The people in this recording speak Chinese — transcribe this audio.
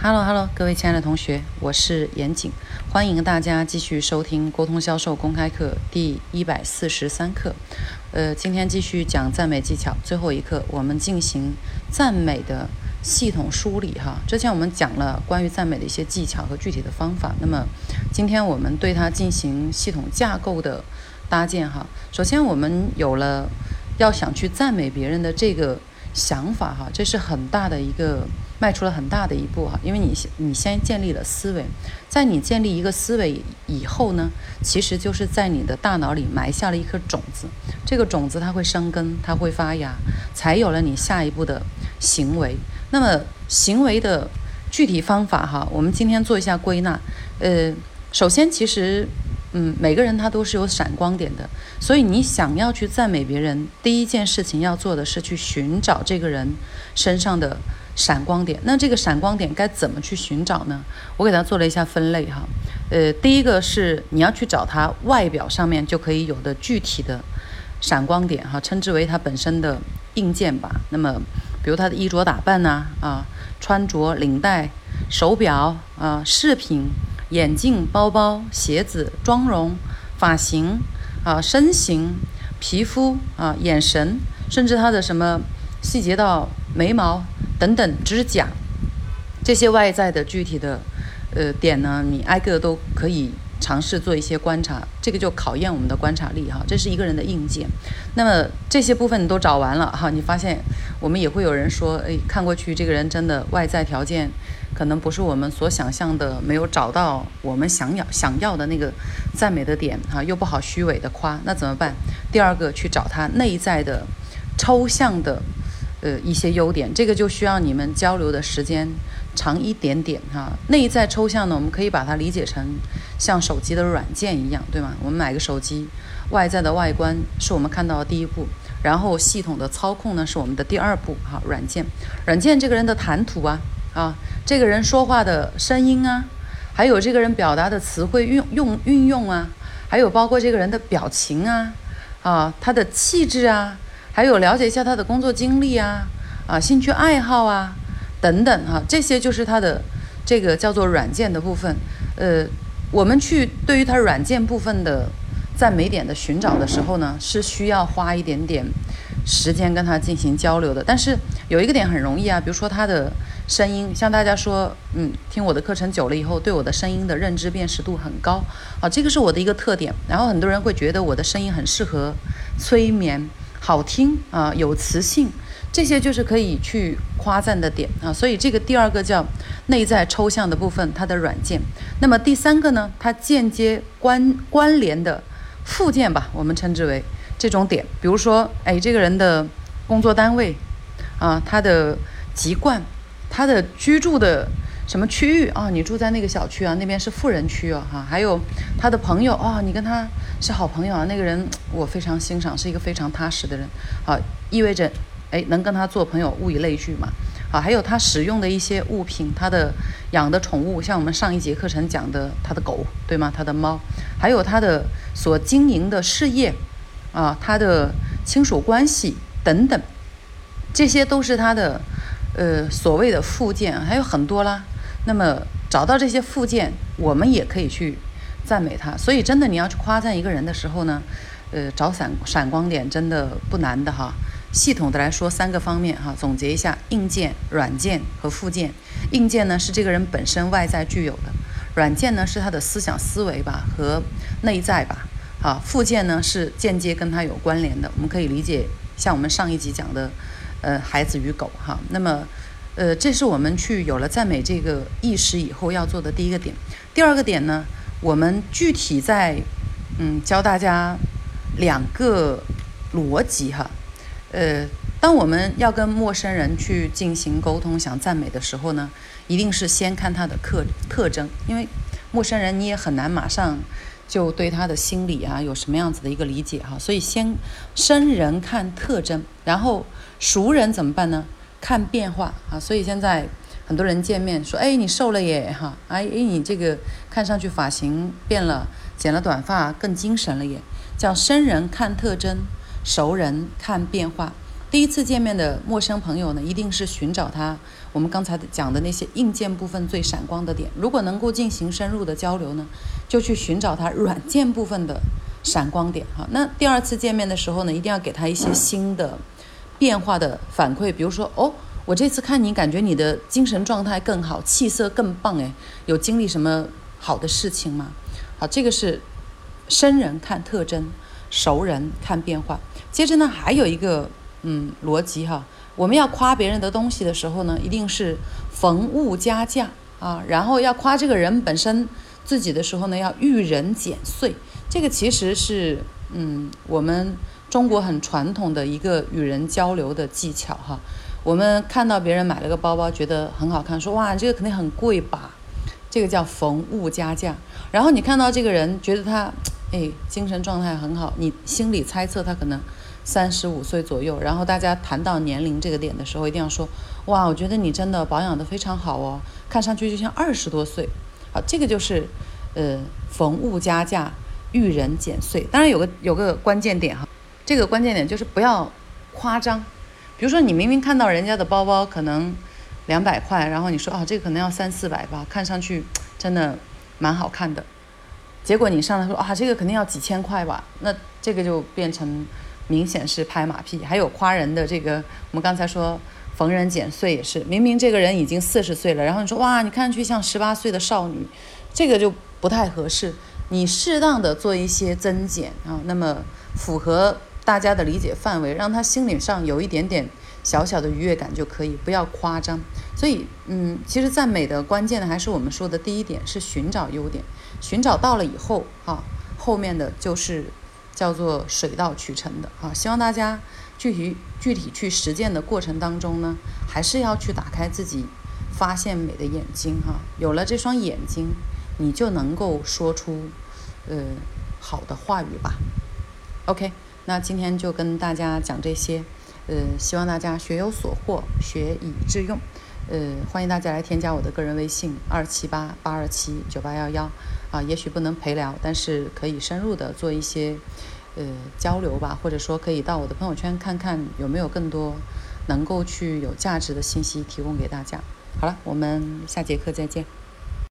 Hello Hello，各位亲爱的同学，我是严谨，欢迎大家继续收听沟通销售公开课第一百四十三课。呃，今天继续讲赞美技巧，最后一课我们进行赞美的系统梳理哈。之前我们讲了关于赞美的一些技巧和具体的方法，那么今天我们对它进行系统架构的搭建哈。首先我们有了要想去赞美别人的这个想法哈，这是很大的一个。迈出了很大的一步哈，因为你你先建立了思维，在你建立一个思维以后呢，其实就是在你的大脑里埋下了一颗种子，这个种子它会生根，它会发芽，才有了你下一步的行为。那么行为的具体方法哈，我们今天做一下归纳。呃，首先其实。嗯，每个人他都是有闪光点的，所以你想要去赞美别人，第一件事情要做的是去寻找这个人身上的闪光点。那这个闪光点该怎么去寻找呢？我给他做了一下分类哈。呃，第一个是你要去找他外表上面就可以有的具体的闪光点哈，称之为他本身的硬件吧。那么，比如他的衣着打扮呐，啊，穿着、领带、手表啊、饰品。眼镜、包包、鞋子、妆容、发型啊、身形、皮肤啊、眼神，甚至他的什么细节到眉毛等等、指甲。这些外在的具体的呃点呢，你挨个都可以尝试做一些观察，这个就考验我们的观察力哈。这是一个人的硬件。那么这些部分你都找完了哈，你发现我们也会有人说，哎，看过去这个人真的外在条件。可能不是我们所想象的，没有找到我们想要想要的那个赞美的点哈，又不好虚伪的夸，那怎么办？第二个去找他内在的抽象的呃一些优点，这个就需要你们交流的时间长一点点哈。内在抽象呢，我们可以把它理解成像手机的软件一样，对吗？我们买个手机，外在的外观是我们看到的第一步，然后系统的操控呢是我们的第二步哈。软件，软件这个人的谈吐啊。啊，这个人说话的声音啊，还有这个人表达的词汇运用运用啊，还有包括这个人的表情啊，啊，他的气质啊，还有了解一下他的工作经历啊，啊，兴趣爱好啊，等等哈，这些就是它的这个叫做软件的部分。呃，我们去对于它软件部分的赞美点的寻找的时候呢，是需要花一点点时间跟它进行交流的。但是有一个点很容易啊，比如说它的。声音，像大家说，嗯，听我的课程久了以后，对我的声音的认知辨识度很高，啊，这个是我的一个特点。然后很多人会觉得我的声音很适合催眠，好听啊，有磁性，这些就是可以去夸赞的点啊。所以这个第二个叫内在抽象的部分，它的软件。那么第三个呢，它间接关关联的附件吧，我们称之为这种点。比如说，哎，这个人的工作单位啊，他的籍贯。他的居住的什么区域啊？你住在那个小区啊？那边是富人区哦，哈。还有他的朋友啊，你跟他是好朋友啊。那个人我非常欣赏，是一个非常踏实的人，好，意味着哎能跟他做朋友，物以类聚嘛。好，还有他使用的一些物品，他的养的宠物，像我们上一节课程讲的他的狗，对吗？他的猫，还有他的所经营的事业啊，他的亲属关系等等，这些都是他的。呃，所谓的附件还有很多啦。那么找到这些附件，我们也可以去赞美他。所以真的，你要去夸赞一个人的时候呢，呃，找闪闪光点真的不难的哈。系统的来说，三个方面哈，总结一下：硬件、软件和附件。硬件呢是这个人本身外在具有的，软件呢是他的思想思维吧和内在吧。好，附件呢是间接跟他有关联的。我们可以理解，像我们上一集讲的。呃，孩子与狗哈，那么，呃，这是我们去有了赞美这个意识以后要做的第一个点。第二个点呢，我们具体在嗯教大家两个逻辑哈。呃，当我们要跟陌生人去进行沟通、想赞美的时候呢，一定是先看他的特特征，因为陌生人你也很难马上就对他的心理啊有什么样子的一个理解哈，所以先生人看特征，然后。熟人怎么办呢？看变化啊！所以现在很多人见面说：“哎，你瘦了耶！”哈，哎哎，你这个看上去发型变了，剪了短发更精神了耶！叫生人看特征，熟人看变化。第一次见面的陌生朋友呢，一定是寻找他我们刚才讲的那些硬件部分最闪光的点。如果能够进行深入的交流呢，就去寻找他软件部分的闪光点哈。那第二次见面的时候呢，一定要给他一些新的变化的反馈，比如说哦，我这次看你感觉你的精神状态更好，气色更棒哎，有经历什么好的事情吗？好，这个是生人看特征，熟人看变化。接着呢，还有一个。嗯，逻辑哈，我们要夸别人的东西的时候呢，一定是逢物加价啊。然后要夸这个人本身自己的时候呢，要遇人减岁。这个其实是嗯，我们中国很传统的一个与人交流的技巧哈。我们看到别人买了个包包，觉得很好看，说哇，这个肯定很贵吧？这个叫逢物加价。然后你看到这个人，觉得他哎精神状态很好，你心里猜测他可能。三十五岁左右，然后大家谈到年龄这个点的时候，一定要说，哇，我觉得你真的保养的非常好哦，看上去就像二十多岁。好，这个就是，呃，逢物加价，遇人减岁。当然有个有个关键点哈，这个关键点就是不要夸张。比如说你明明看到人家的包包可能两百块，然后你说啊，这个可能要三四百吧，看上去真的蛮好看的。结果你上来说啊，这个肯定要几千块吧，那这个就变成。明显是拍马屁，还有夸人的这个，我们刚才说逢人减岁也是，明明这个人已经四十岁了，然后你说哇，你看上去像十八岁的少女，这个就不太合适。你适当的做一些增减啊，那么符合大家的理解范围，让他心理上有一点点小小的愉悦感就可以，不要夸张。所以，嗯，其实赞美的关键呢，还是我们说的第一点是寻找优点，寻找到了以后，哈，后面的就是。叫做水到渠成的啊，希望大家具体具体去实践的过程当中呢，还是要去打开自己发现美的眼睛哈。有了这双眼睛，你就能够说出呃好的话语吧。OK，那今天就跟大家讲这些，呃，希望大家学有所获，学以致用。呃，欢迎大家来添加我的个人微信二七八八二七九八幺幺啊，也许不能陪聊，但是可以深入的做一些呃交流吧，或者说可以到我的朋友圈看看有没有更多能够去有价值的信息提供给大家。好了，我们下节课再见。